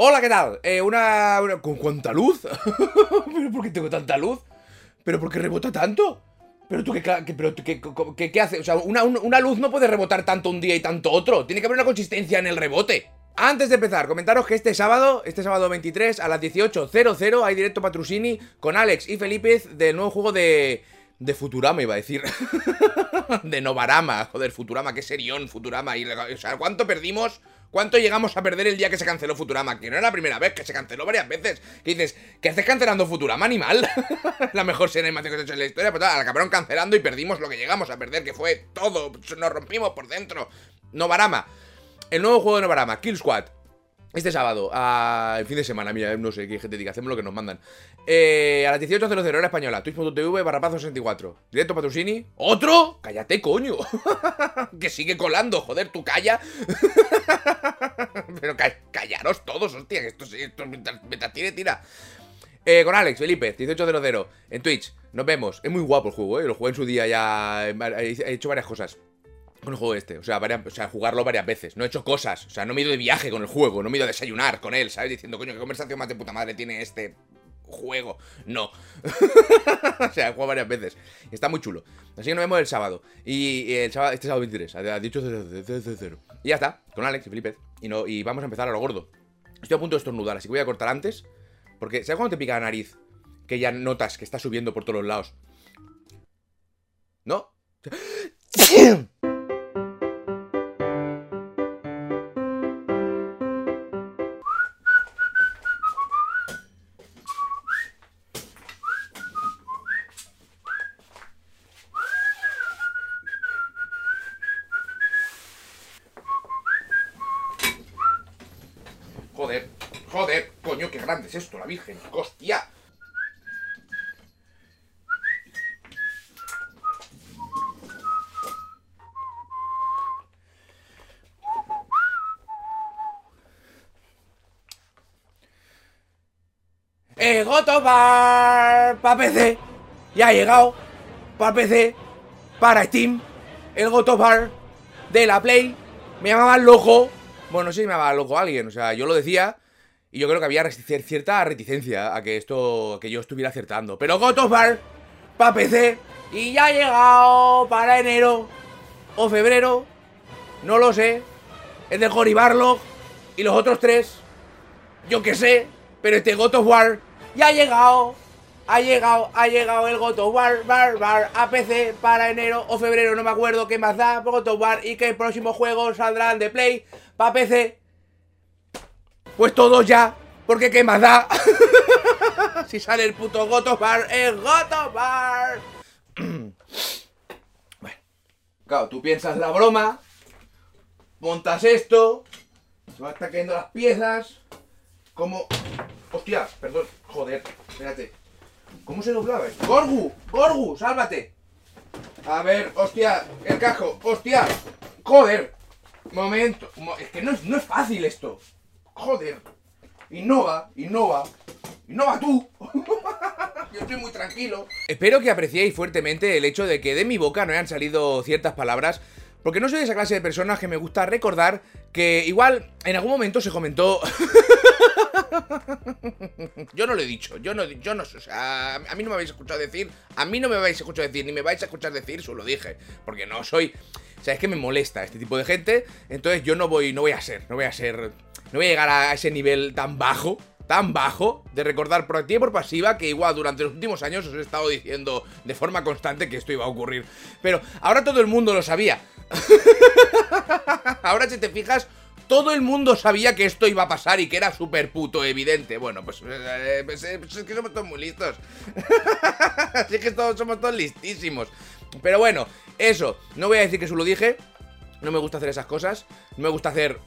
Hola, ¿qué tal? Eh, una, ¿Con cuánta luz? ¿Pero por qué tengo tanta luz? ¿Pero por qué rebota tanto? ¿Pero tú qué, qué- hace? O sea, una, un- una luz no puede rebotar tanto un día y tanto otro. Tiene que haber una consistencia en el rebote. Antes de empezar, comentaros que este sábado, este sábado 23 a las 18.00 hay directo Patrusini con Alex y Felipe del nuevo juego de... De Futurama iba a decir. de Novarama. Joder, Futurama, qué serión Futurama. Y, o ¿cuánto perdimos? ¿Cuánto llegamos a perder el día que se canceló Futurama? Que no era la primera vez, que se canceló varias veces. Que dices, ¿qué haces cancelando Futurama, animal? la mejor serie de animación que se ha hecho en la historia. Pues nada, la acabaron cancelando y perdimos lo que llegamos a perder, que fue todo. Nos rompimos por dentro. Novarama. El nuevo juego de Novarama, Kill Squad. Este sábado, a... el fin de semana, mira, no sé qué gente diga, hacemos lo que nos mandan. Eh, a las 18.00 hora española, twitch.tv barra pazo 64. Directo Patrusini. ¿Otro? Cállate, coño. que sigue colando, joder, tú calla. Pero ca- callaros todos, hostia, que esto, esto mientras, mientras tire, tira. Eh, con Alex, Felipe, 1800 en Twitch. Nos vemos. Es muy guapo el juego, ¿eh? Lo jugué en su día ya. He hecho varias cosas con el juego este. O sea, o sea, jugarlo varias veces. No he hecho cosas. O sea, no me he ido de viaje con el juego. No me he ido a desayunar con él, ¿sabes? Diciendo, coño, qué conversación más de puta madre tiene este juego. No. o sea, he jugado varias veces. Está muy chulo. Así que nos vemos el sábado. Y, el sábado, este sábado 23. Ha dicho 0. Y ya está. Con Alex y Felipe. Y, no, y vamos a empezar a lo gordo. Estoy a punto de estornudar, así que voy a cortar antes. Porque, ¿sabes cuando te pica la nariz? Que ya notas que está subiendo por todos los lados. ¿No? Virgen. ¡Hostia! Eh, Goto para PC. Ya ha llegado. Para PC. Para Steam. El Goto Bar de la Play. Me llamaban loco. Bueno, no sé si me llamaba loco alguien. O sea, yo lo decía. Y yo creo que había cierta reticencia a que esto. que yo estuviera acertando. Pero Goto Bar para PC. Y ya ha llegado para enero. O febrero. No lo sé. Es de Cory Barlog. Y los otros tres. Yo qué sé. Pero este God of War ya ha llegado. Ha llegado, ha llegado el God of War, bar, bar, a PC para enero o febrero, no me acuerdo qué más da, God of War y que próximos juegos saldrán de Play para PC. Pues todos ya, porque qué más da. si sale el puto God of War, el God of War. bueno, claro, tú piensas la broma, montas esto, se van cayendo las piezas. ¿Cómo? Hostia, perdón, joder, espérate. ¿Cómo se doblaba? ¡Gorgu! ¡Gorgu! ¡Sálvate! A ver, hostia, el casco, hostia. Joder. Momento. mo- Es que no es, no es fácil esto. Joder. Innova, innova. Innova tú. Yo estoy muy tranquilo. Espero que apreciéis fuertemente el hecho de que de mi boca no hayan salido ciertas palabras. Porque no soy de esa clase de personas que me gusta recordar que igual en algún momento se comentó yo no lo he dicho, yo no, yo no, o sea, a mí no me habéis escuchado decir, a mí no me habéis escuchado decir, ni me vais a escuchar decir, solo dije, porque no soy, o sea, es que me molesta este tipo de gente, entonces yo no voy, no voy a ser, no voy a ser, no voy a llegar a ese nivel tan bajo, tan bajo, de recordar por activa y por pasiva, que igual durante los últimos años os he estado diciendo de forma constante que esto iba a ocurrir, pero ahora todo el mundo lo sabía, ahora si te fijas, todo el mundo sabía que esto iba a pasar y que era súper puto evidente. Bueno, pues, eh, pues, eh, pues es que somos todos muy listos. Así que todos somos todos listísimos. Pero bueno, eso. No voy a decir que solo dije. No me gusta hacer esas cosas. No me gusta hacer.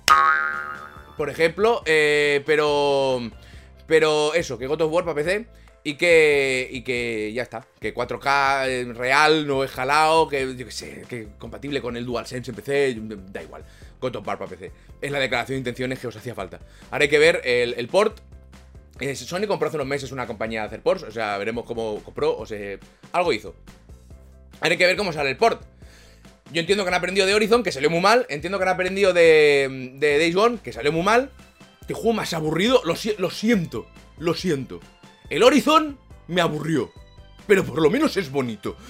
Por ejemplo. eh, pero. Pero eso, que God of War para PC. Y que, y que ya está, que 4K eh, real, no es jalado, que yo qué sé, que compatible con el DualSense en PC, da igual. God of War para PC. Es la declaración de intenciones que os hacía falta. Ahora hay que ver el, el port. Eh, Sony compró hace unos meses una compañía de hacer ports, o sea, veremos cómo compró, o sea, algo hizo. Ahora hay que ver cómo sale el port. Yo entiendo que han aprendido de Horizon, que salió muy mal. Entiendo que han aprendido de, de Days Gone, que salió muy mal. este juego más aburrido, lo, lo siento, lo siento. El Horizon me aburrió, pero por lo menos es bonito.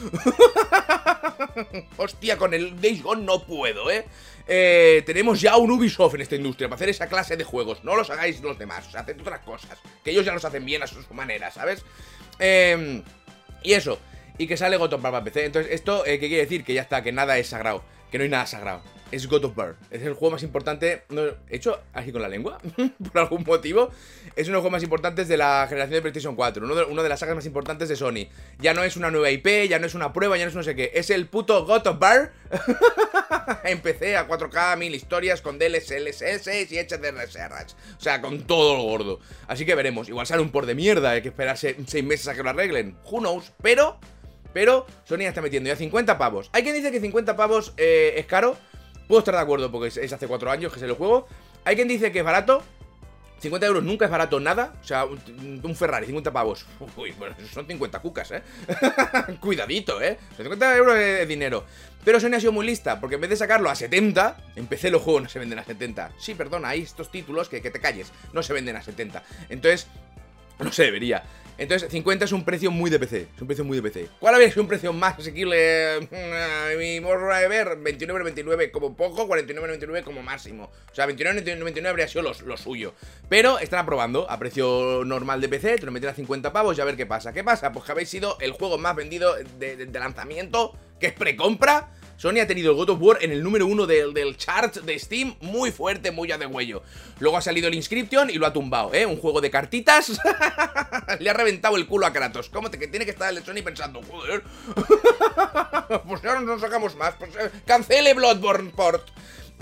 Hostia, con el Days Gone no puedo, ¿eh? ¿eh? Tenemos ya un Ubisoft en esta industria para hacer esa clase de juegos. No los hagáis los demás, haced otras cosas. Que ellos ya los hacen bien a su manera, ¿sabes? Eh, y eso, y que sale God para PC. Entonces, ¿esto eh, qué quiere decir? Que ya está, que nada es sagrado, que no hay nada sagrado es God of War. Es el juego más importante. Hecho aquí con la lengua, por algún motivo. Es uno de los juegos más importantes de la generación de PlayStation 4. Uno de, una de las sagas más importantes de Sony. Ya no es una nueva IP, ya no es una prueba, ya no es no sé qué. Es el puto God of War. Empecé a 4K, mil historias con DLSS y HDR O sea, con todo lo gordo. Así que veremos. Igual sale un por de mierda, hay que esperar 6 meses a que lo arreglen. Who knows? Pero. Pero Sony ya está metiendo ya 50 pavos. Hay quien dice que 50 pavos eh, es caro. Puedo estar de acuerdo porque es, hace 4 años que se el juego. Hay quien dice que es barato. 50 euros nunca es barato nada. O sea, un, Ferrari, 50 pavos. Uy, bueno, son 50 cucas, ¿eh? Cuidadito, ¿eh? 50 euros es dinero. Pero Sony ha sido muy lista, porque en vez de sacarlo a 70, empecé los juegos no se venden a 70. Sí, perdona, hay estos títulos que, que te calles, no se venden a 70. Entonces, no se debería. Entonces, 50 es un precio muy de PC. Es un precio muy de PC. ¿Cuál habría sido un precio más asequible? Mm, mi morra de ver, 29,99 como poco, 49,99 como máximo. O sea, 29,99 habría sido lo, suyo. Pero están aprobando a precio normal de PC, te lo meten a 50 pavos y a ver qué pasa. ¿Qué pasa? Pues que habéis sido el juego más vendido de lanzamiento, que es precompra Sony ha tenido God of War en el número uno del, del chart de Steam muy fuerte, muy a de huello. Luego ha salido el Inscription y lo ha tumbado, ¿eh? Un juego de cartitas. Le ha reventado el culo a Kratos. ¿Cómo te que tiene que estar el Sony pensando, joder? pues ahora no sacamos más. Pues, eh, cancele Bloodborne Port.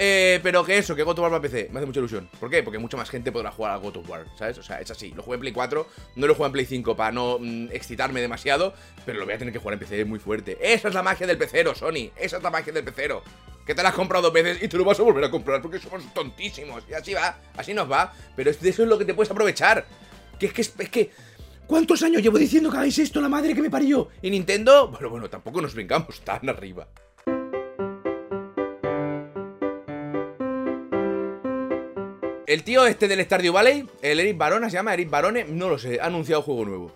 Eh, pero que eso, que God of War para PC, me hace mucha ilusión. ¿Por qué? Porque mucha más gente podrá jugar a God of War, ¿sabes? O sea, es así. Lo juego en Play 4, no lo juego en Play 5 para no mm, excitarme demasiado, pero lo voy a tener que jugar en PC muy fuerte. Esa es la magia del pecero, Sony. Esa es la magia del pecero. Que te la has comprado dos veces y te lo vas a volver a comprar porque somos tontísimos. Y así va, así nos va. Pero eso es lo que te puedes aprovechar. Que es que, es que ¿Cuántos años llevo diciendo que hagáis esto, la madre que me parió? Y Nintendo, bueno, bueno, tampoco nos vengamos tan arriba. El tío este del Stardew Valley, el Eric Barona, se llama Eric Barone, no lo sé, ha anunciado juego nuevo.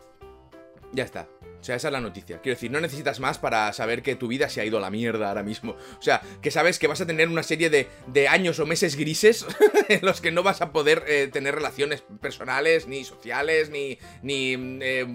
Ya está. O sea, esa es la noticia. Quiero decir, no necesitas más para saber que tu vida se ha ido a la mierda ahora mismo. O sea, que sabes que vas a tener una serie de, años o meses grises en los que no vas a poder eh, tener relaciones personales, ni sociales, ni, ni eh,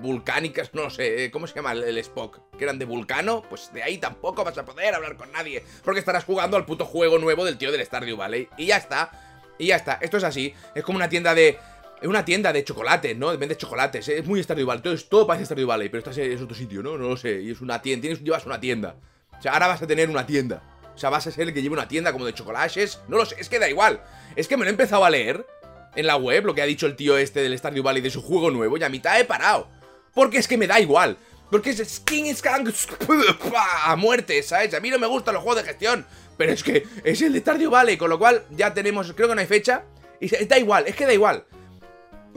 vulcánicas, no sé, eh, ¿cómo se llama el, Spock? Que eran de Vulcano, pues de ahí tampoco vas a poder hablar con nadie. Porque estarás jugando al puto juego nuevo del tío del Stardew Valley. Y ya está. Y ya está, esto es así. Es como una tienda de... Es una tienda de chocolates, ¿no? Vende chocolates. Es muy Stardew Valley. Todo, todo parece Stardew Valley, pero estás es otro sitio, ¿no? No lo sé. Y es una tienda. Tienes, llevas una tienda. O sea, ahora vas a tener una tienda. O sea, vas a ser el que lleve una tienda como de chocolates. No lo sé. Es que da igual. Es que me lo he empezado a leer en la web, lo que ha dicho el tío este del Stardew Valley de su juego nuevo. Y a mitad he parado. Porque es que me da igual. Porque es Skin Skunk a muerte, ¿sabes? A mí no me gustan los juegos de gestión. Pero es que es el de Stardew Valley, con lo cual ya tenemos, creo que no hay fecha. Y da igual, es que da igual.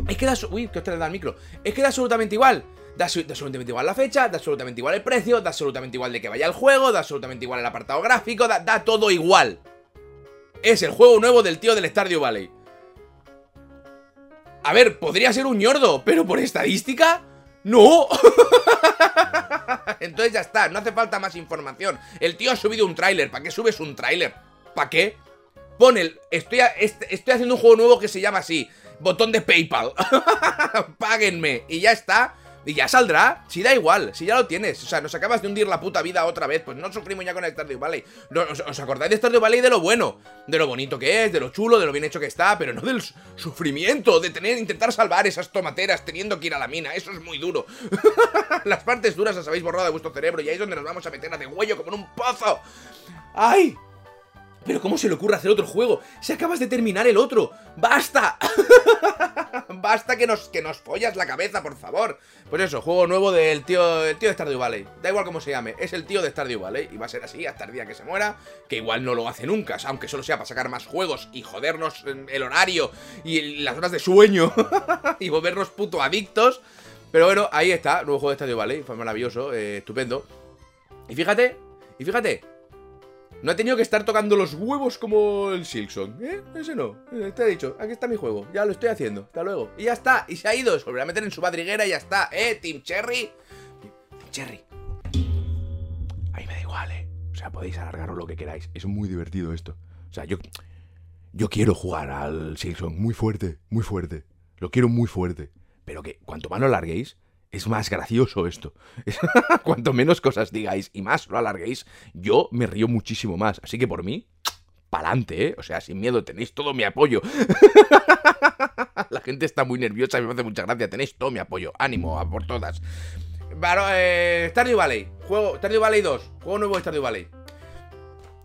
Es que da. Uy, que os da el micro. Es que da absolutamente igual. Da, absolutamente igual la fecha, da absolutamente igual el precio, da absolutamente igual de que vaya el juego, da absolutamente igual el apartado gráfico, da, da todo igual. Es el juego nuevo del tío del Stardew Valley. A ver, podría ser un ñordo, pero por estadística, ¡no! Entonces ya está, no hace falta más información. El tío ha subido un tráiler. ¿Para qué subes un tráiler? ¿Para qué? Pon el... Estoy, estoy haciendo un juego nuevo que se llama así. Botón de PayPal. Páguenme. Y ya está. Y ya saldrá, si da igual, si ya lo tienes O sea, nos acabas de hundir la puta vida otra vez Pues no sufrimos ya con el Stardew Valley ¿Os, acordáis de Stardew Valley de lo bueno? De lo bonito que es, de lo chulo, de lo bien hecho que está Pero no del sufrimiento De tener, intentar salvar esas tomateras teniendo que ir a la mina Eso es muy duro Las partes duras las habéis borrado de vuestro cerebro Y ahí es donde nos vamos a meter a de huello como en un pozo ¡Ay! Pero ¿cómo se le ocurre hacer otro juego? Si acabas de terminar el otro. ¡Basta! Basta que nos, que nos follas la cabeza, por favor. Pues eso, juego nuevo del tío, el tío de Stardew Valley. Da igual cómo se llame, es el tío de Stardew Valley. Y va a ser así hasta el día que se muera. Que igual no lo hace nunca, aunque solo sea para sacar más juegos y jodernos el horario y las horas de sueño. y volvernos puto adictos. Pero bueno, ahí está, nuevo juego de Stardew Valley. Fue maravilloso, eh, estupendo. Y fíjate, y fíjate, No ha tenido que estar tocando los huevos como el Silksong, ¿eh? Ese no. Eh, te he dicho, aquí está mi juego. Ya lo estoy haciendo. Hasta luego. Y ya está. Y se ha ido. Se volverá a meter en su madriguera y ya está. ¿Eh? Team Cherry. Team Cherry. Ahí me da igual, ¿eh? O sea, podéis alargaros lo que queráis. Es muy divertido esto. O sea, yo... Yo quiero jugar al Silksong muy fuerte, muy fuerte. Lo quiero muy fuerte. Pero que cuanto más lo alarguéis, es más gracioso esto. Cuanto menos cosas digáis y más lo alarguéis, yo me río muchísimo más. Así que por mí, pa'lante, ¿eh? O sea, sin miedo, tenéis todo mi apoyo. La gente está muy nerviosa, me hace mucha gracia. Tenéis todo mi apoyo. Ánimo, a por todas. Eh, Stardew Valley. Juego, Stardew Valley 2. Juego nuevo de Stardew Valley.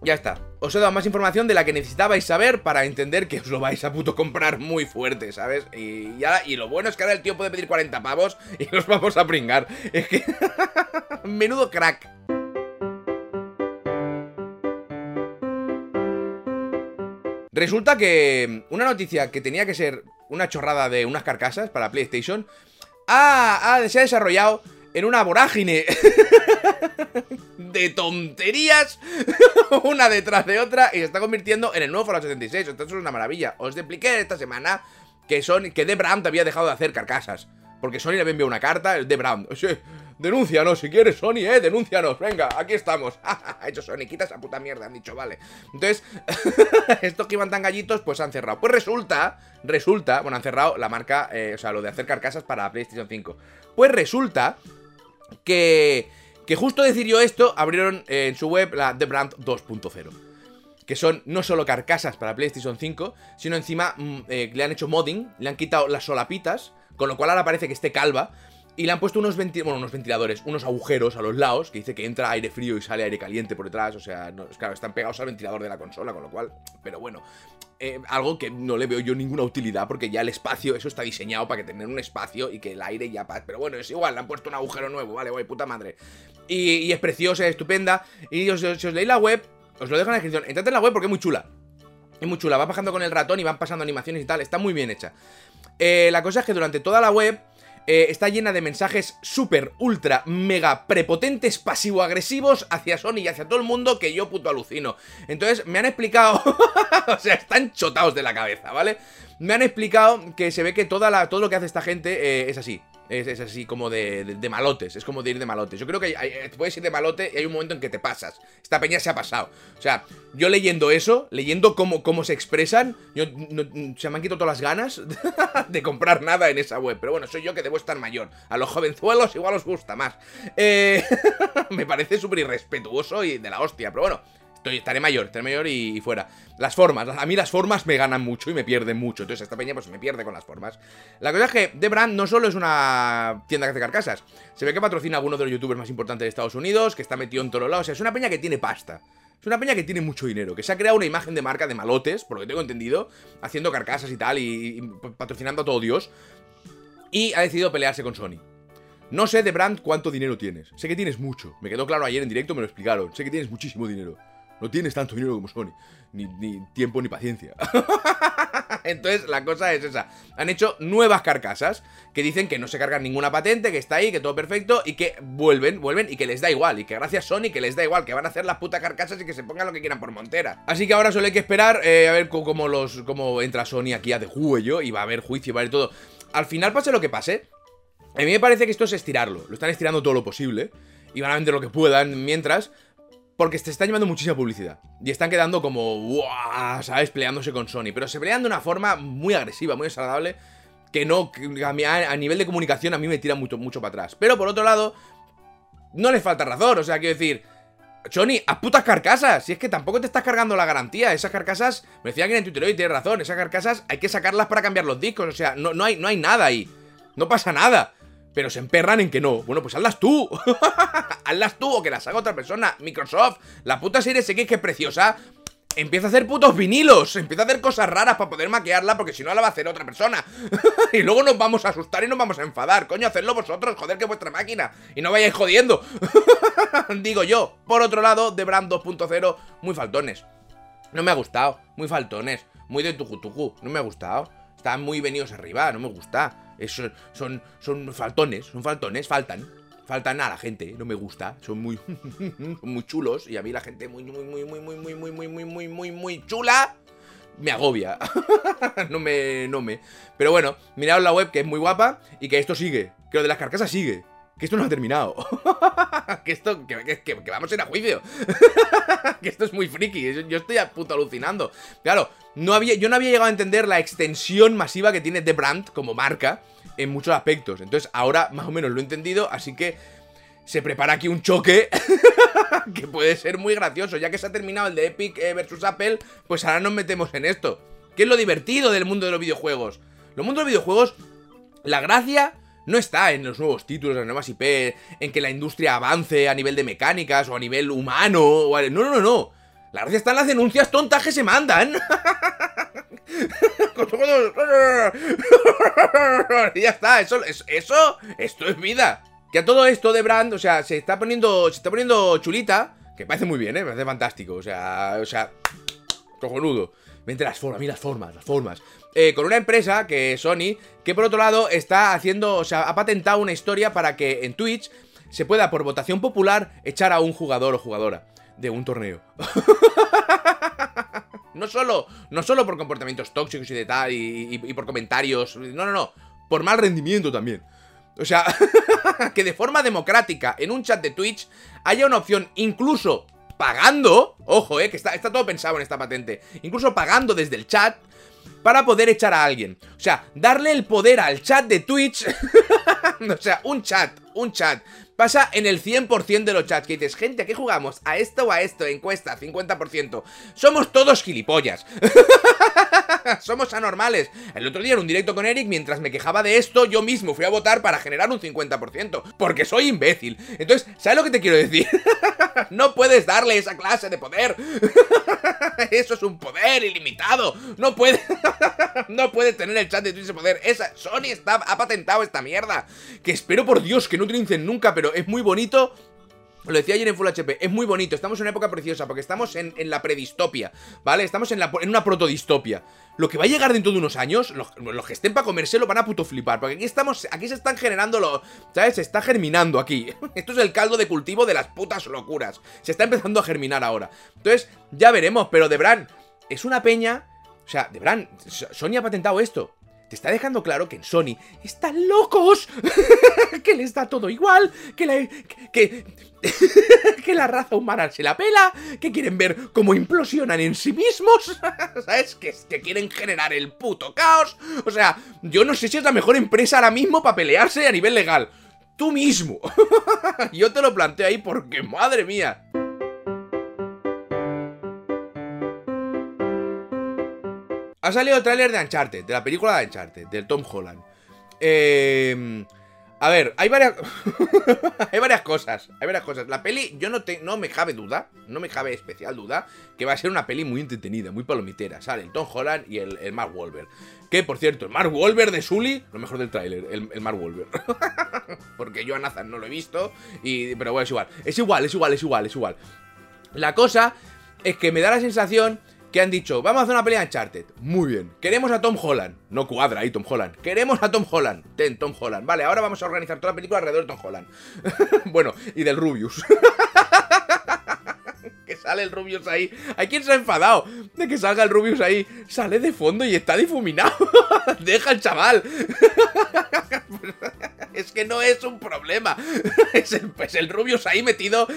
Ya está. Os he dado más información de la que necesitabais saber para entender que os lo vais a puto comprar muy fuerte, ¿sabes? Y, ya, y lo bueno es que ahora el tío puede pedir 40 pavos y los vamos a pringar. Es que... Menudo crack. Resulta que una noticia que tenía que ser una chorrada de unas carcasas para PlayStation ha, se ha desarrollado en una vorágine de tonterías, una detrás de otra, y se está convirtiendo en el nuevo Fallout 76. Esto es una maravilla. Os expliqué esta semana que, son, que The Brand había dejado de hacer carcasas. Porque Sony le había enviado una carta, el The Brand. Sí, denúncianos si quieres, Sony, eh, denúncianos. Venga, aquí estamos. ha hecho Sony, quita esa puta mierda, han dicho, vale. Entonces, estos que iban tan gallitos, pues han cerrado. Pues resulta, resulta, bueno, han cerrado la marca, eh, o sea, lo de hacer carcasas para PlayStation 5. Pues resulta que, que justo decir yo esto, abrieron eh, en su web la The Brand 2.0. Que son no solo carcasas para PlayStation 5, sino encima mm, eh, le han hecho modding, le han quitado las solapitas, con lo cual ahora parece que esté calva. Y le han puesto unos, unos ventiladores, unos agujeros a los lados, que dice que entra aire frío y sale aire caliente por detrás. O sea, claro, están pegados al ventilador de la consola, con lo cual. Pero bueno, eh, algo que no le veo yo ninguna utilidad, porque ya el espacio, eso está diseñado para que tener un espacio y que el aire ya. Pero bueno, es igual, le han puesto un agujero nuevo, vale, guay, puta madre. Y, es preciosa, es estupenda. Y os, si os leéis la web, os lo dejo en la descripción. Entrad en la web porque es muy chula. Es muy chula, va bajando con el ratón y van pasando animaciones y tal, está muy bien hecha. Eh, la cosa es que durante toda la web eh, está llena de mensajes súper, ultra, mega prepotentes, pasivo-agresivos hacia Sony y hacia todo el mundo que yo puto alucino. Entonces me han explicado, o sea, están chotados de la cabeza, ¿vale? Me han explicado que se ve que toda la, todo lo que hace esta gente eh, es así. Es, así como de, malotes, es como de ir de malotes. Yo creo que hay, puedes ir de malote y hay un momento en que te pasas. Esta peña se ha pasado. O sea, yo leyendo eso, leyendo cómo, cómo se expresan, yo, se me han quitado todas las ganas de comprar nada en esa web. Pero bueno, soy yo que debo estar mayor. A los jovenzuelos igual os gusta más. Eh, me parece súper irrespetuoso y de la hostia, pero bueno. Estaré mayor, estaré mayor y, fuera. Las formas, a mí las formas me ganan mucho y me pierden mucho. Entonces esta peña pues me pierde con las formas. La cosa es que The Brand no solo es una tienda que hace carcasas. Se ve que patrocina a alguno de los youtubers más importantes de Estados Unidos, que está metido en todos lados. O sea, es una peña que tiene pasta. Es una peña que tiene mucho dinero, que se ha creado una imagen de marca de malotes, por lo que tengo entendido, haciendo carcasas y tal, y, patrocinando a todo Dios. Y ha decidido pelearse con Sony. No sé, The Brand, cuánto dinero tienes. Sé que tienes mucho. Me quedó claro ayer en directo, me lo explicaron. Sé que tienes muchísimo dinero. No tienes tanto dinero como Sony. Ni, tiempo ni paciencia. Entonces, la cosa es esa. Han hecho nuevas carcasas que dicen que no se cargan ninguna patente, que está ahí, que todo perfecto y que vuelven, vuelven y que les da igual. Y que gracias Sony que les da igual, que van a hacer las putas carcasas y que se pongan lo que quieran por montera. Así que ahora solo hay que esperar eh, a ver cómo, los, cómo entra Sony aquí a de juego y va a haber juicio, va a haber todo. Al final, pase lo que pase, a mí me parece que esto es estirarlo. Lo están estirando todo lo posible y van a vender lo que puedan mientras. Porque se está llevando muchísima publicidad. Y están quedando como, ¿sabes? Peleándose con Sony. Pero se pelean de una forma muy agresiva, muy desagradable. Que no, a, nivel de comunicación a mí me tira mucho, mucho para atrás. Pero por otro lado, no les falta razón. O sea, quiero decir, Sony, a putas carcasas. Si es que tampoco te estás cargando la garantía. Esas carcasas, me decía alguien en Twitter y tiene razón. Esas carcasas hay que sacarlas para cambiar los discos. O sea, no, no, hay, no hay nada ahí. No pasa nada pero se emperran en que no. Bueno, pues hazlas tú. hazlas tú o que las haga otra persona. Microsoft, la puta serie X que es preciosa. Empieza a hacer putos vinilos, empieza a hacer cosas raras para poder maquearla porque si no la va a hacer otra persona. y luego nos vamos a asustar y nos vamos a enfadar. Coño, hacedlo vosotros, joder que vuestra máquina. Y no vayáis jodiendo. Digo yo. Por otro lado, The Brand 2.0, muy faltones. No me ha gustado, muy faltones. Muy de tuju no me ha gustado. Están muy venidos arriba, no me gusta. Son, son faltones, son faltones, faltan. Falta nada la gente, no me gusta. Son muy, muy chulos. Y a mí la gente muy, muy, muy, muy, muy, muy, muy, muy, muy, muy, muy, muy chula. Me agobia. no me. No me. Pero bueno, mirad la web que es muy guapa. Y que esto sigue. Que lo de las carcasas sigue. Que esto no ha terminado. que esto. Que, vamos a ir a juicio. que esto es muy friki. Yo estoy a puto alucinando. Claro, no había, yo no había llegado a entender la extensión masiva que tiene The Brand como marca en muchos aspectos. Entonces ahora más o menos lo he entendido, así que se prepara aquí un choque que puede ser muy gracioso. Ya que se ha terminado el de Epic eh, versus Apple, pues ahora nos metemos en esto. ¿Qué es lo divertido del mundo de los videojuegos? Los mundos de los videojuegos, la gracia no está en los nuevos títulos, en las nuevas IP, en que la industria avance a nivel de mecánicas o a nivel humano. O No, no, no, no. La gracia está en las denuncias tontas que se mandan. ya está, eso, eso, esto es vida. Que a todo esto de Brand, o sea, se está poniendo, se está poniendo chulita, que parece muy bien, ¿eh? Me parece fantástico, o sea, o sea, cojonudo. Vente las formas, mira las formas, las formas. Eh, con una empresa, que es Sony, que por otro lado está haciendo, o sea, ha patentado una historia para que en Twitch se pueda, por votación popular, echar a un jugador o jugadora de un torneo. no solo, no solo por comportamientos tóxicos y de tal, y, por comentarios. No, no, no. Por mal rendimiento también. O sea, que de forma democrática en un chat de Twitch haya una opción incluso pagando, ojo, eh, que está, está todo pensado en esta patente, incluso pagando desde el chat para poder echar a alguien. O sea, darle el poder al chat de Twitch. o sea, un chat, un chat Pasa en el 100% de los chats que dices, gente, ¿a qué jugamos? ¿A esto o a esto? Encuesta, 50%. Somos todos gilipollas. Somos anormales. El otro día en un directo con Eric, mientras me quejaba de esto, yo mismo fui a votar para generar un 50%. Porque soy imbécil. Entonces, ¿sabes lo que te quiero decir? no puedes darle esa clase de poder. Eso es un poder ilimitado. No puede. no puede tener el chat de Twitch ese poder. Esa. Sony está, ha patentado esta mierda. Que espero por Dios que no utilicen nunca, pero es muy bonito lo decía ayer en Full HP, es muy bonito, estamos en una época preciosa, porque estamos en, la predistopia, ¿vale? Estamos en, la, en una protodistopia. Lo que va a llegar dentro de unos años, los, que estén para comerse lo van a puto flipar, porque aquí estamos, aquí se están generando lo, ¿sabes? Se está germinando aquí. Esto es el caldo de cultivo de las putas locuras. Se está empezando a germinar ahora. Entonces, ya veremos, pero Debran, es una peña... O sea, Debran, Sony ha patentado esto te está dejando claro que en Sony están locos, que les da todo igual, que la, que, la raza humana se la pela, que quieren ver cómo implosionan en sí mismos, ¿sabes? Que, que quieren generar el puto caos. O sea, yo no sé si es la mejor empresa ahora mismo para pelearse a nivel legal. Tú mismo. yo te lo planteo ahí porque, madre mía. Ha salido el tráiler de Uncharted, de la película de Uncharted, del Tom Holland. Eh, a ver, hay varias. hay varias cosas. Hay varias cosas. La peli, yo no, te, no me cabe duda, no me cabe especial duda, que va a ser una peli muy entretenida, muy palomitera. Sale el Tom Holland y el, Mark Wahlberg. Que, por cierto, el Mark Wahlberg de Sully, lo mejor del tráiler, el, el, Mark Wahlberg. Porque yo a Nathan no lo he visto, y, pero bueno, es igual. Es igual, es igual, es igual, es igual. La cosa es que me da la sensación que han dicho, vamos a hacer una pelea en Uncharted. Muy bien. Queremos a Tom Holland. No cuadra ahí Tom Holland. Queremos a Tom Holland. Ten, Tom Holland. Vale, ahora vamos a organizar toda la película alrededor de Tom Holland. bueno, y del Rubius. que sale el Rubius ahí. ¿Hay quien se ha enfadado de que salga el Rubius ahí? Sale de fondo y está difuminado. Deja al chaval. Es que no es un problema. Es el, el Rubius ahí metido,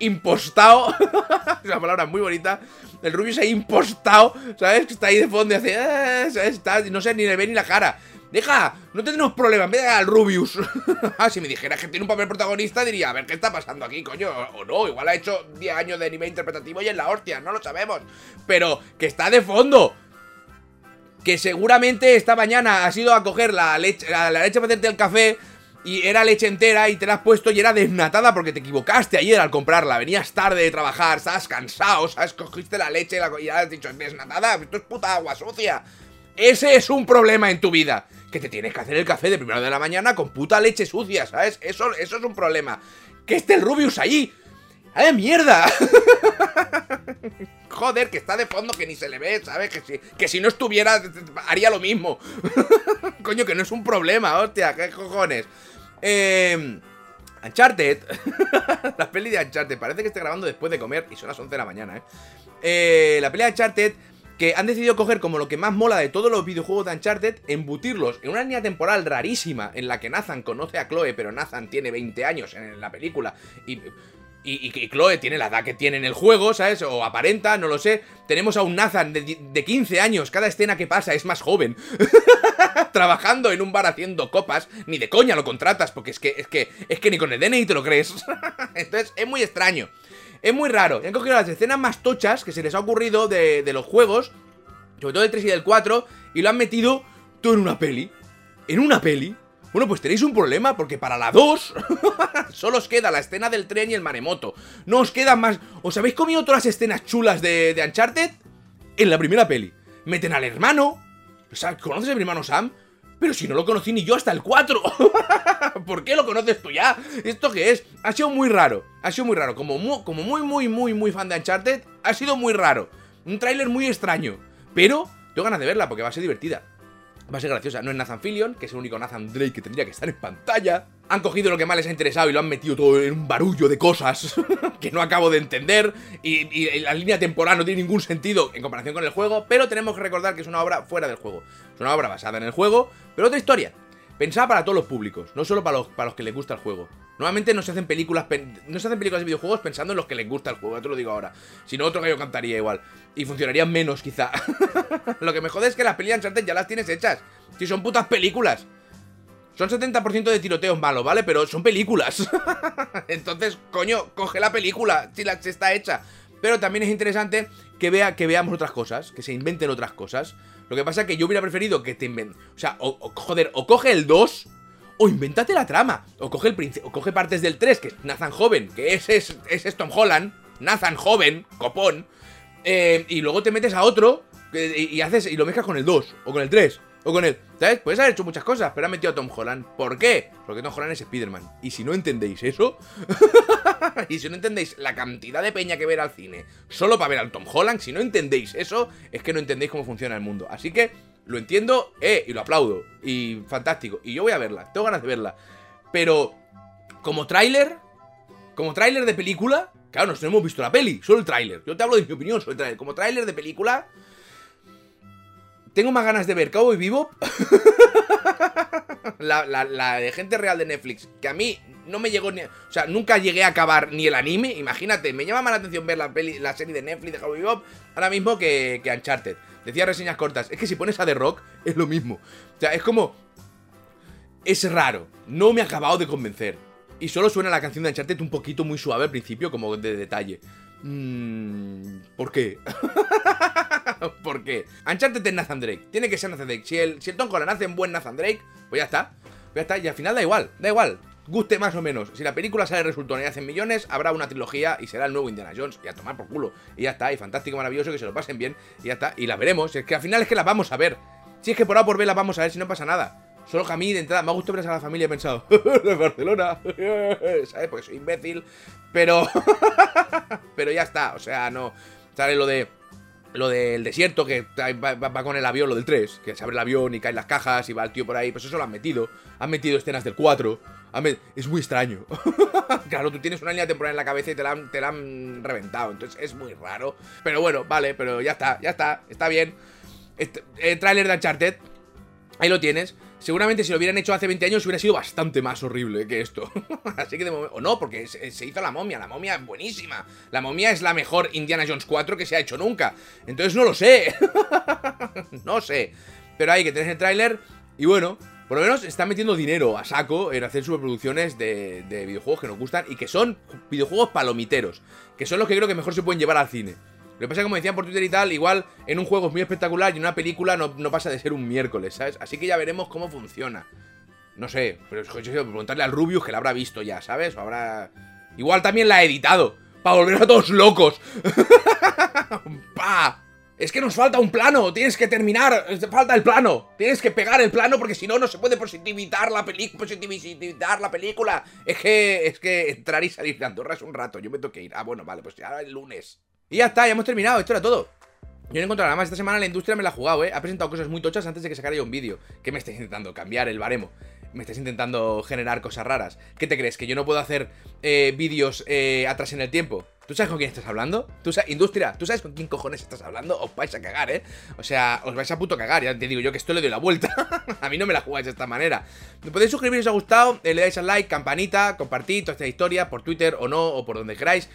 impostado. es una palabra muy bonita. El Rubius ahí impostado, ¿sabes? Que está ahí de fondo y hace. Ah", está, no sé ni le ve ni la cara. Deja, no tenemos problema, ve al Rubius. ah, si me dijera que tiene un papel protagonista, diría, a ver qué está pasando aquí, coño. O no, igual ha hecho 10 años de anime interpretativo y en la hostia, no lo sabemos. Pero que está de fondo que seguramente esta mañana has ido a coger la leche, la, leche para hacerte el café y era leche entera y te la has puesto y era desnatada porque te equivocaste ayer al comprarla. Venías tarde de trabajar, estabas cansado, ¿sabes? Cogiste la leche y ya has dicho, desnatada, esto es puta agua sucia. Ese es un problema en tu vida. Que te tienes que hacer el café de primero de la mañana con puta leche sucia, ¿sabes? Eso, eso es un problema. Que esté el Rubius allí. ¡Ay, mierda! Joder, que está de fondo, que ni se le ve, ¿sabes? Que si, que si no estuviera, haría lo mismo. Coño, que no es un problema, hostia, ¿qué cojones? Eh, Uncharted, la peli de Uncharted, parece que estoy grabando después de comer y son las 11 de la mañana, ¿eh? eh la peli de Uncharted que han decidido coger como lo que más mola de todos los videojuegos de Uncharted, embutirlos en una línea temporal rarísima en la que Nathan conoce a Chloe, pero Nathan tiene 20 años en la película y... Y, Chloe tiene la edad que tiene en el juego, ¿sabes? O aparenta, no lo sé. Tenemos a un Nathan de, de 15 años. Cada escena que pasa es más joven. Trabajando en un bar haciendo copas. Ni de coña lo contratas, porque es que, es que, es que ni con el DNI te lo crees. Entonces, es muy extraño. Es muy raro. Han cogido las escenas más tochas que se les ha ocurrido de, los juegos, sobre todo del 3 y del 4, y lo han metido todo en una peli. En una peli. Bueno, pues tenéis un problema, porque para la 2 solo os queda la escena del tren y el maremoto. No os queda más... ¿Os habéis comido todas las escenas chulas de, de Uncharted? En la primera peli. Meten al hermano. ¿Conoces a mi hermano Sam? Pero si no lo conocí ni yo hasta el 4. ¿Por qué lo conoces tú ya? ¿Esto qué es? Ha sido muy raro. Ha sido muy raro. Como muy, como muy, muy, muy, muy fan de Uncharted, ha sido muy raro. Un tráiler muy extraño. Pero tengo ganas de verla porque va a ser divertida. Va a ser graciosa. No es Nathan Fillion, que es el único Nathan Drake que tendría que estar en pantalla. Han cogido lo que más les ha interesado y lo han metido todo en un barullo de cosas que no acabo de entender. Y, la línea temporal no tiene ningún sentido en comparación con el juego. Pero tenemos que recordar que es una obra fuera del juego. Es una obra basada en el juego, pero otra historia. Pensaba para todos los públicos, no solo para los, para los que les gusta el juego. Normalmente no se hacen películas no se hacen películas de videojuegos pensando en los que les gusta el juego, te lo digo ahora. Si no, otro gallo cantaría igual. Y funcionarían menos, quizá. lo que me jode es que las películas Uncharted ya las tienes hechas. Si son putas películas. Son 70% de tiroteos malos, ¿vale? Pero son películas. Entonces, coño, coge la película si, la, está hecha. Pero también es interesante que, vea, que veamos otras cosas, que se inventen otras cosas. Lo que pasa es que yo hubiera preferido que te inventen. O sea, o, joder, o coge el 2 o invéntate la trama. O coge, el o coge partes del 3, que es Nathan joven, que es, es, Tom Holland. Nathan joven, copón. Eh, y luego te metes a otro y, haces y lo mezclas con el 2 o con el 3 o con él. ¿Sabes? Puedes haber hecho muchas cosas, pero ha metido a Tom Holland. ¿Por qué? Porque Tom Holland es Spider-Man. Y si no entendéis eso, y si no entendéis la cantidad de peña que ver al cine solo para ver al Tom Holland, si no entendéis eso, es que no entendéis cómo funciona el mundo. Así que lo entiendo, eh, y lo aplaudo. Y fantástico. Y yo voy a verla, tengo ganas de verla. Pero, como tráiler, como tráiler de película, claro, nosotros hemos visto la peli, solo el tráiler. Yo te hablo de mi opinión sobre el tráiler. Como tráiler de película, tengo más ganas de ver Cowboy Vivo. la, la, de gente real de Netflix. Que a mí no me llegó ni. O sea, nunca llegué a acabar ni el anime. Imagínate, me llama más la atención ver la, peli, la serie de Netflix de Cowboy Vivo ahora mismo que, que Uncharted. Decía reseñas cortas. Es que si pones a The Rock, es lo mismo. O sea, es como. Es raro. No me ha acabado de convencer. Y solo suena la canción de Uncharted un poquito muy suave al principio, como de detalle. Mmm. ¿Por qué? ¿Por qué? Uncharted es Nathan Drake. Tiene que ser Nathan Drake. Si el, si el Tom Holland hace un buen Nathan Drake, pues ya está. Pues ya está. Y al final da igual. Da igual. Guste más o menos. Si la película sale resultado y hacen millones, habrá una trilogía y será el nuevo Indiana Jones. Y a tomar por culo. Y ya está. Y fantástico, maravilloso, que se lo pasen bien. Y ya está. Y la veremos. Es que al final es que la vamos a ver. Si es que por A por B la vamos a ver, si no pasa nada. Solo que a mí de entrada me ha gustado ver a la familia he pensado, de Barcelona, ¿sabes? Porque soy imbécil. Pero. pero ya está. O sea, no. Sale lo de lo del desierto, que va, con el avión, lo del 3, que se abre el avión y caen las cajas y va el tío por ahí, pues eso lo han metido. Han metido escenas del 4. Es muy extraño. claro, tú tienes una línea temporal en la cabeza y te la, han, te la han reventado, entonces es muy raro. Pero bueno, vale, pero ya está, ya está, está bien. Este, el tráiler de Uncharted, ahí lo tienes. Seguramente si lo hubieran hecho hace 20 años hubiera sido bastante más horrible que esto. Así que de momento... O no, porque se, hizo la momia. La momia es buenísima. La momia es la mejor Indiana Jones 4 que se ha hecho nunca. Entonces no lo sé. no sé. Pero hay que tener el tráiler. Y bueno, por lo menos están metiendo dinero a saco en hacer superproducciones de, de videojuegos que nos gustan y que son videojuegos palomiteros. Que son los que creo que mejor se pueden llevar al cine. Lo que pasa es que, como decían por Twitter y tal, igual en un juego es muy espectacular y en una película no, pasa de ser un miércoles, ¿sabes? Así que ya veremos cómo funciona. No sé, pero quiero preguntarle al Rubius que la habrá visto ya, ¿sabes? O habrá... Igual también la ha editado, para volver a todos locos. ¡Pa! Es que nos falta un plano, tienes que terminar, falta el plano, tienes que pegar el plano porque si no, no se puede positivizar la, positivizar la película. Es que, es que entrar y salir de Andorra es un rato, yo me tengo que ir. Ah, bueno, vale, pues ya el lunes. Y ya está, ya hemos terminado, esto era todo yo no he encontrado nada más. Esta semana la industria me la ha jugado, ¿eh? Ha presentado cosas muy tochas antes de que sacara yo un vídeo. Que me está intentando cambiar el baremo. me estás intentando generar cosas raras. ¿Qué te crees? ¿Que yo no puedo hacer eh, vídeos eh, atrás en el tiempo? ¿Tú sabes con quién estás hablando? ¿Tú Industria, ¿tú sabes con quién cojones estás hablando? Os vais a cagar, ¿eh? O sea, os vais a puto cagar. Ya te digo yo que esto le doy la vuelta. a mí no me la jugáis de esta manera. Me podéis suscribir si os ha gustado, eh, le dais al like, campanita, compartid toda esta historia por Twitter o no, o por donde queráis.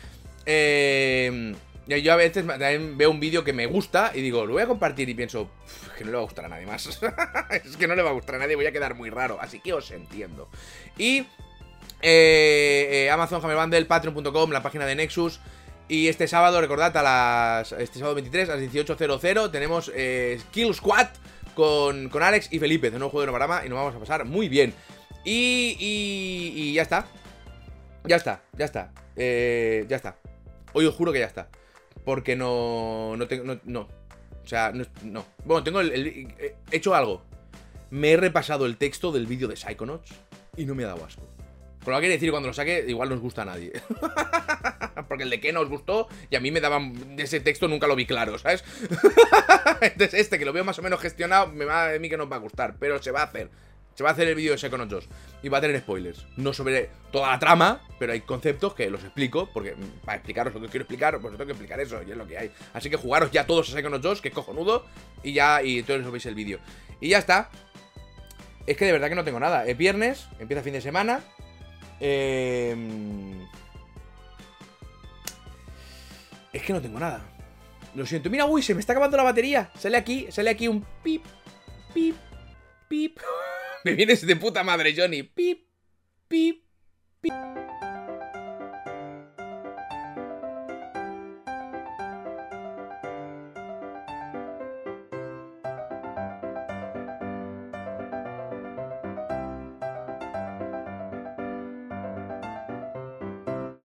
Eh... Yo a veces también veo un vídeo que me gusta y digo, lo voy a compartir y pienso, que no le va a gustar a nadie más. es que no le va a gustar a nadie, voy a quedar muy raro. Así que os entiendo. Y eh, eh, Amazon Hammer Patreon.com, la página de Nexus. Y este sábado, recordad, a las. Este sábado 23, a las 18.00, tenemos eh, Kill Squad con, con Alex y Felipe, de nuevo juego de Novarama, y nos vamos a pasar muy bien. Y, y, y ya está. Ya está, ya está. Eh, ya está. Hoy os juro que ya está. Porque no. No tengo. No. O sea, no, Bueno, tengo el, He hecho algo. Me he repasado el texto del vídeo de Psychonauts y no me ha dado asco. Con lo que quiere decir, cuando lo saque, igual no os gusta a nadie. Porque el de no os gustó y a mí me daban. Ese texto nunca lo vi claro, ¿sabes? Entonces, este que lo veo más o menos gestionado, me va a mí que no va a gustar. Pero se va a hacer. Se va a hacer el vídeo de Psychonauts 2 y va a tener spoilers. No sobre toda la trama, pero hay conceptos que los explico, porque para explicaros lo que quiero explicar, pues tengo que explicar eso, y es lo que hay. Así que jugaros ya todos a Psychonauts 2, que es cojonudo, y ya, y entonces os veis el vídeo. Y ya está. Es que de verdad que no tengo nada. Es viernes, empieza fin de semana. Em, es que no tengo nada. Lo siento. Mira, uy, se me está acabando la batería. Sale aquí, sale aquí un pip, pip, pip. Me vienes de puta madre, Johnny. Pip, pip, pip.